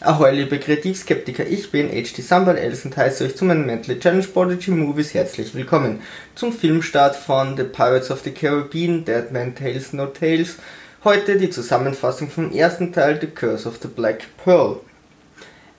Ahoi liebe Kreativskeptiker, ich bin HT Sambal Els und heiße euch zu meinen Mentally Challenge Prodigy Movies herzlich willkommen. Zum Filmstart von The Pirates of the Caribbean, Dead Man Tales No Tales. Heute die Zusammenfassung vom ersten Teil The Curse of the Black Pearl.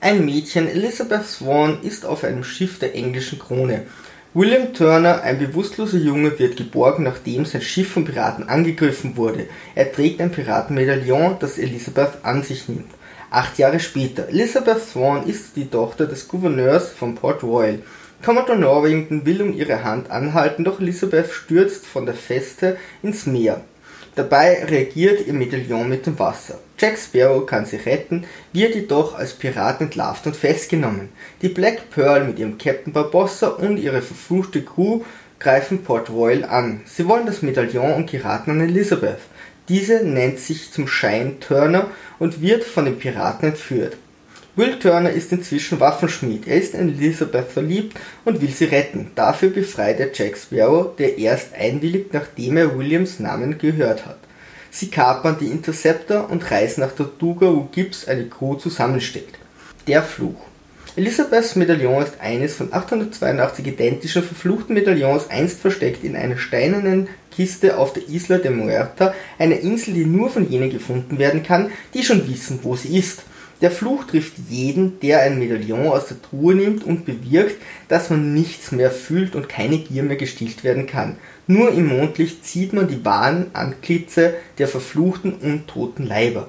Ein Mädchen, Elizabeth Swan, ist auf einem Schiff der englischen Krone. William Turner, ein bewusstloser Junge, wird geborgen, nachdem sein Schiff von Piraten angegriffen wurde. Er trägt ein Piratenmedaillon, das Elizabeth an sich nimmt. Acht Jahre später. Elizabeth Swan ist die Tochter des Gouverneurs von Port Royal. Commodore Norrington will um ihre Hand anhalten, doch Elizabeth stürzt von der Feste ins Meer. Dabei reagiert ihr Medaillon mit dem Wasser. Jack Sparrow kann sie retten, wird jedoch als Pirat entlarvt und festgenommen. Die Black Pearl mit ihrem Captain Barbossa und ihre verfluchte Crew greifen Port Royal an. Sie wollen das Medaillon und geraten an Elizabeth. Diese nennt sich zum Schein Turner und wird von den Piraten entführt. Will Turner ist inzwischen Waffenschmied. Er ist in Elizabeth verliebt und will sie retten. Dafür befreit er Jack Sparrow, der erst einwilligt, nachdem er Williams Namen gehört hat. Sie kapern die Interceptor und reisen nach Tortuga, wo Gibbs eine Crew zusammensteckt. Der Fluch Elisabeths Medaillon ist eines von 882 identischen verfluchten Medaillons einst versteckt in einer steinernen Kiste auf der Isla de Muerta, einer Insel, die nur von jenen gefunden werden kann, die schon wissen, wo sie ist. Der Fluch trifft jeden, der ein Medaillon aus der Truhe nimmt und bewirkt, dass man nichts mehr fühlt und keine Gier mehr gestillt werden kann. Nur im Mondlicht sieht man die wahren Antlitze der verfluchten und toten Leiber.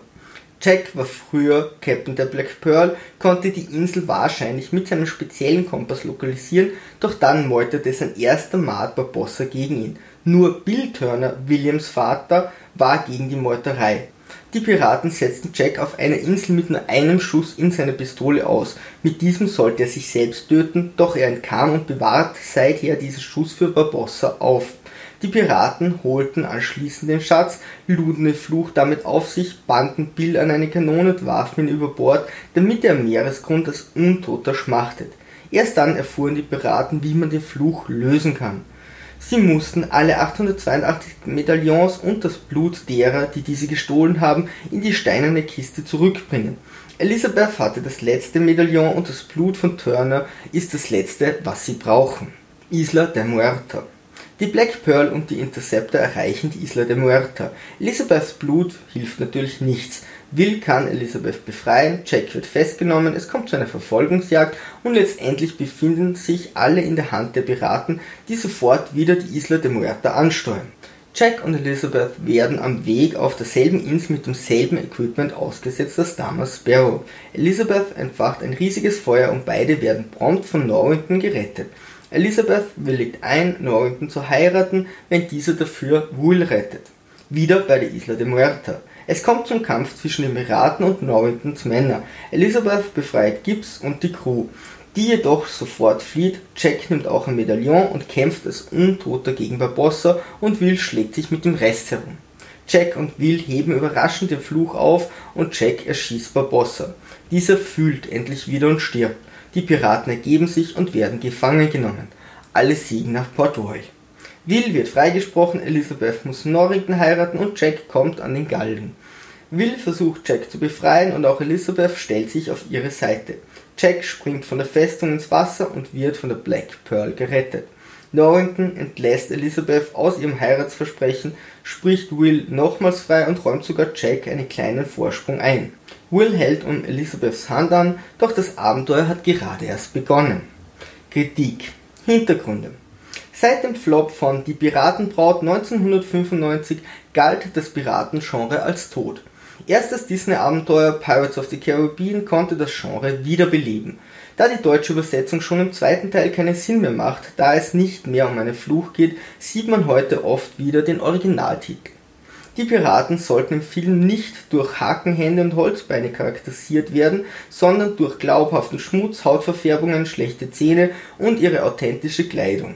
Jack war früher Captain der Black Pearl, konnte die Insel wahrscheinlich mit seinem speziellen Kompass lokalisieren, doch dann meuterte sein erster Mart Barbossa gegen ihn. Nur Bill Turner, Williams Vater, war gegen die Meuterei. Die Piraten setzten Jack auf einer Insel mit nur einem Schuss in seine Pistole aus. Mit diesem sollte er sich selbst töten, doch er entkam und bewahrt seither diesen Schuss für Barbossa auf. Die Piraten holten anschließend den Schatz, luden den Fluch damit auf sich, banden Bill an eine Kanone und warfen ihn über Bord, damit er am Meeresgrund als Untoter schmachtet. Erst dann erfuhren die Piraten, wie man den Fluch lösen kann. Sie mussten alle 882 Medaillons und das Blut derer, die diese gestohlen haben, in die steinerne Kiste zurückbringen. Elisabeth hatte das letzte Medaillon und das Blut von Turner ist das letzte, was sie brauchen. Isla de Muerta die Black Pearl und die Interceptor erreichen die Isla de Muerta. Elizabeths Blut hilft natürlich nichts. Will kann Elizabeth befreien, Jack wird festgenommen, es kommt zu einer Verfolgungsjagd und letztendlich befinden sich alle in der Hand der Piraten, die sofort wieder die Isla de Muerta ansteuern. Jack und Elizabeth werden am Weg auf derselben Insel mit demselben Equipment ausgesetzt als damals Sparrow. Elizabeth entfacht ein riesiges Feuer und beide werden prompt von Norrington gerettet. Elizabeth willigt ein, Norrington zu heiraten, wenn dieser dafür Will rettet. Wieder bei der Isla de Muerta. Es kommt zum Kampf zwischen den Piraten und Norringtons Männer. Elizabeth befreit Gibbs und die Crew, die jedoch sofort flieht. Jack nimmt auch ein Medaillon und kämpft als Untoter gegen Barbossa und Will schlägt sich mit dem Rest herum. Jack und Will heben überraschend den Fluch auf und Jack erschießt Barbossa. Dieser fühlt endlich wieder und stirbt. Die Piraten ergeben sich und werden gefangen genommen. Alle siegen nach Port Royal. Will wird freigesprochen, Elizabeth muss Norrington heiraten und Jack kommt an den Galgen. Will versucht Jack zu befreien und auch Elizabeth stellt sich auf ihre Seite. Jack springt von der Festung ins Wasser und wird von der Black Pearl gerettet. Norrington entlässt Elizabeth aus ihrem Heiratsversprechen, spricht Will nochmals frei und räumt sogar Jack einen kleinen Vorsprung ein. Will hält um Elizabeths Hand an, doch das Abenteuer hat gerade erst begonnen. Kritik Hintergründe Seit dem Flop von Die Piratenbraut 1995 galt das Piratengenre als tot. Erst das Disney-Abenteuer Pirates of the Caribbean konnte das Genre wiederbeleben. Da die deutsche Übersetzung schon im zweiten Teil keinen Sinn mehr macht, da es nicht mehr um einen Fluch geht, sieht man heute oft wieder den Originaltitel. Die Piraten sollten im Film nicht durch Hakenhände und Holzbeine charakterisiert werden, sondern durch glaubhaften Schmutz, Hautverfärbungen, schlechte Zähne und ihre authentische Kleidung.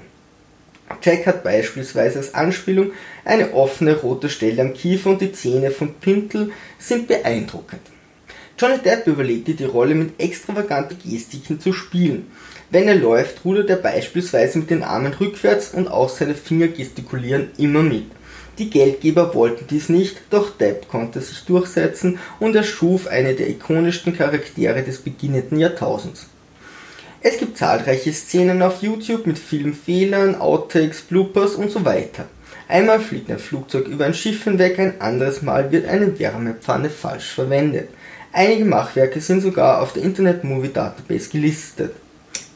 Jack hat beispielsweise als Anspielung eine offene rote Stelle am Kiefer und die Zähne von Pintel sind beeindruckend. Johnny Depp überlegte die Rolle mit extravaganten Gestiken zu spielen. Wenn er läuft, rudert er beispielsweise mit den Armen rückwärts und auch seine Finger gestikulieren immer mit. Die Geldgeber wollten dies nicht, doch Depp konnte sich durchsetzen und erschuf eine der ikonischsten Charaktere des beginnenden Jahrtausends. Es gibt zahlreiche Szenen auf YouTube mit vielen Fehlern, Outtakes, Bloopers und so weiter. Einmal fliegt ein Flugzeug über ein Schiff hinweg, ein anderes Mal wird eine Wärmepfanne falsch verwendet. Einige Machwerke sind sogar auf der Internet Movie Database gelistet.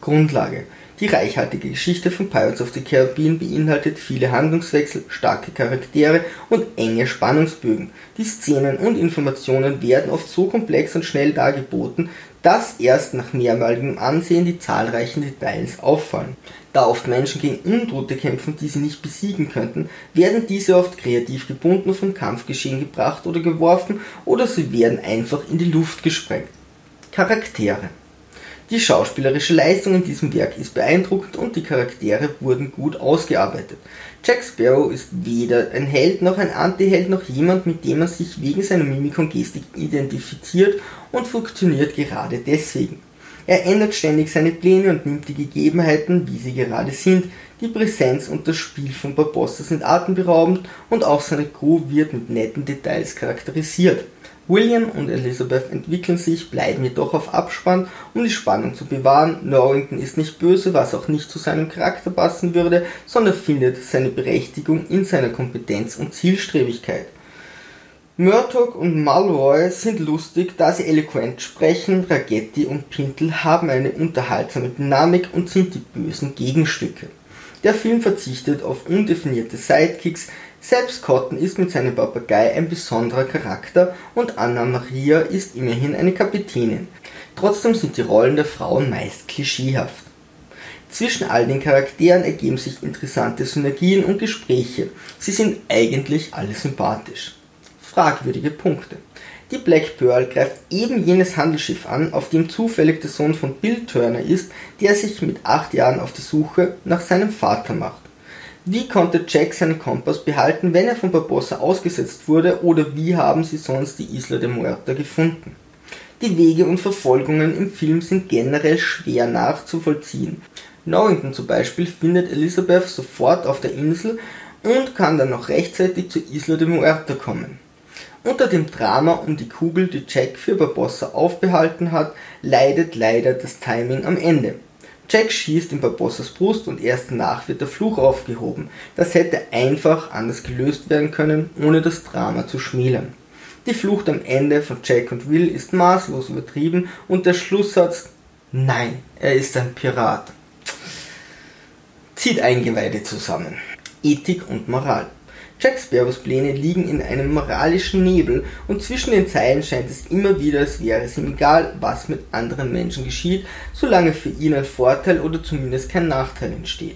Grundlage die reichhaltige Geschichte von Pirates of the Caribbean beinhaltet viele Handlungswechsel, starke Charaktere und enge Spannungsbögen. Die Szenen und Informationen werden oft so komplex und schnell dargeboten, dass erst nach mehrmaligem Ansehen die zahlreichen Details auffallen. Da oft Menschen gegen Untote kämpfen, die sie nicht besiegen könnten, werden diese oft kreativ gebunden vom Kampfgeschehen gebracht oder geworfen oder sie werden einfach in die Luft gesprengt. Charaktere die schauspielerische Leistung in diesem Werk ist beeindruckend und die Charaktere wurden gut ausgearbeitet. Jack Sparrow ist weder ein Held noch ein Antiheld noch jemand, mit dem man sich wegen seiner Mimik und Gestik identifiziert und funktioniert gerade deswegen. Er ändert ständig seine Pläne und nimmt die Gegebenheiten, wie sie gerade sind. Die Präsenz und das Spiel von Barbossa sind atemberaubend und auch seine Crew wird mit netten Details charakterisiert. William und Elizabeth entwickeln sich, bleiben jedoch auf Abspann, um die Spannung zu bewahren. Norrington ist nicht böse, was auch nicht zu seinem Charakter passen würde, sondern findet seine Berechtigung in seiner Kompetenz und Zielstrebigkeit. Murdoch und Malroy sind lustig, da sie eloquent sprechen, Ragetti und Pintel haben eine unterhaltsame Dynamik und sind die bösen Gegenstücke. Der Film verzichtet auf undefinierte Sidekicks, selbst Cotton ist mit seinem Papagei ein besonderer Charakter und Anna Maria ist immerhin eine Kapitänin. Trotzdem sind die Rollen der Frauen meist klischeehaft. Zwischen all den Charakteren ergeben sich interessante Synergien und Gespräche. Sie sind eigentlich alle sympathisch. Fragwürdige Punkte. Die Black Pearl greift eben jenes Handelsschiff an, auf dem zufällig der Sohn von Bill Turner ist, der sich mit acht Jahren auf die Suche nach seinem Vater macht. Wie konnte Jack seinen Kompass behalten, wenn er von Barbossa ausgesetzt wurde, oder wie haben sie sonst die Isla de Muerta gefunden? Die Wege und Verfolgungen im Film sind generell schwer nachzuvollziehen. Norrington zum Beispiel findet Elizabeth sofort auf der Insel und kann dann noch rechtzeitig zur Isla de Muerta kommen. Unter dem Drama um die Kugel, die Jack für Barbossa aufbehalten hat, leidet leider das Timing am Ende. Jack schießt in Barbossas Brust und erst danach wird der Fluch aufgehoben. Das hätte einfach anders gelöst werden können, ohne das Drama zu schmälern. Die Flucht am Ende von Jack und Will ist maßlos übertrieben und der Schlusssatz Nein, er ist ein Pirat zieht Eingeweide zusammen. Ethik und Moral. Jack Sparrows Pläne liegen in einem moralischen Nebel und zwischen den Zeilen scheint es immer wieder, als wäre es ihm egal, was mit anderen Menschen geschieht, solange für ihn ein Vorteil oder zumindest kein Nachteil entsteht.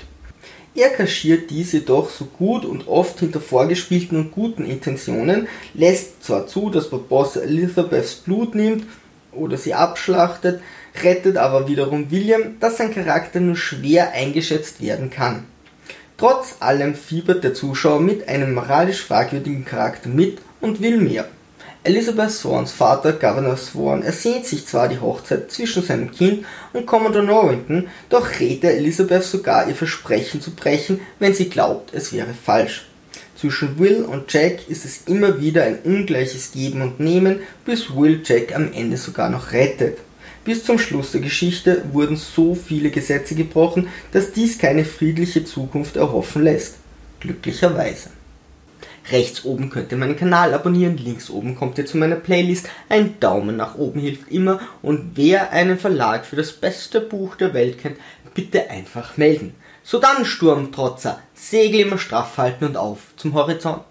Er kaschiert diese doch so gut und oft hinter vorgespielten und guten Intentionen, lässt zwar zu, dass Barbossa Elizabeths Blut nimmt oder sie abschlachtet, rettet aber wiederum William, dass sein Charakter nur schwer eingeschätzt werden kann. Trotz allem fiebert der Zuschauer mit einem moralisch fragwürdigen Charakter mit und will mehr. Elizabeth Swans Vater, Governor Swan, ersehnt sich zwar die Hochzeit zwischen seinem Kind und Commodore Norrington, doch rät er Elizabeth sogar ihr Versprechen zu brechen, wenn sie glaubt, es wäre falsch. Zwischen Will und Jack ist es immer wieder ein ungleiches Geben und Nehmen, bis Will Jack am Ende sogar noch rettet. Bis zum Schluss der Geschichte wurden so viele Gesetze gebrochen, dass dies keine friedliche Zukunft erhoffen lässt. Glücklicherweise. Rechts oben könnt ihr meinen Kanal abonnieren, links oben kommt ihr zu meiner Playlist. Ein Daumen nach oben hilft immer und wer einen Verlag für das beste Buch der Welt kennt, bitte einfach melden. So dann, Sturmtrotzer, Segel immer straff halten und auf zum Horizont.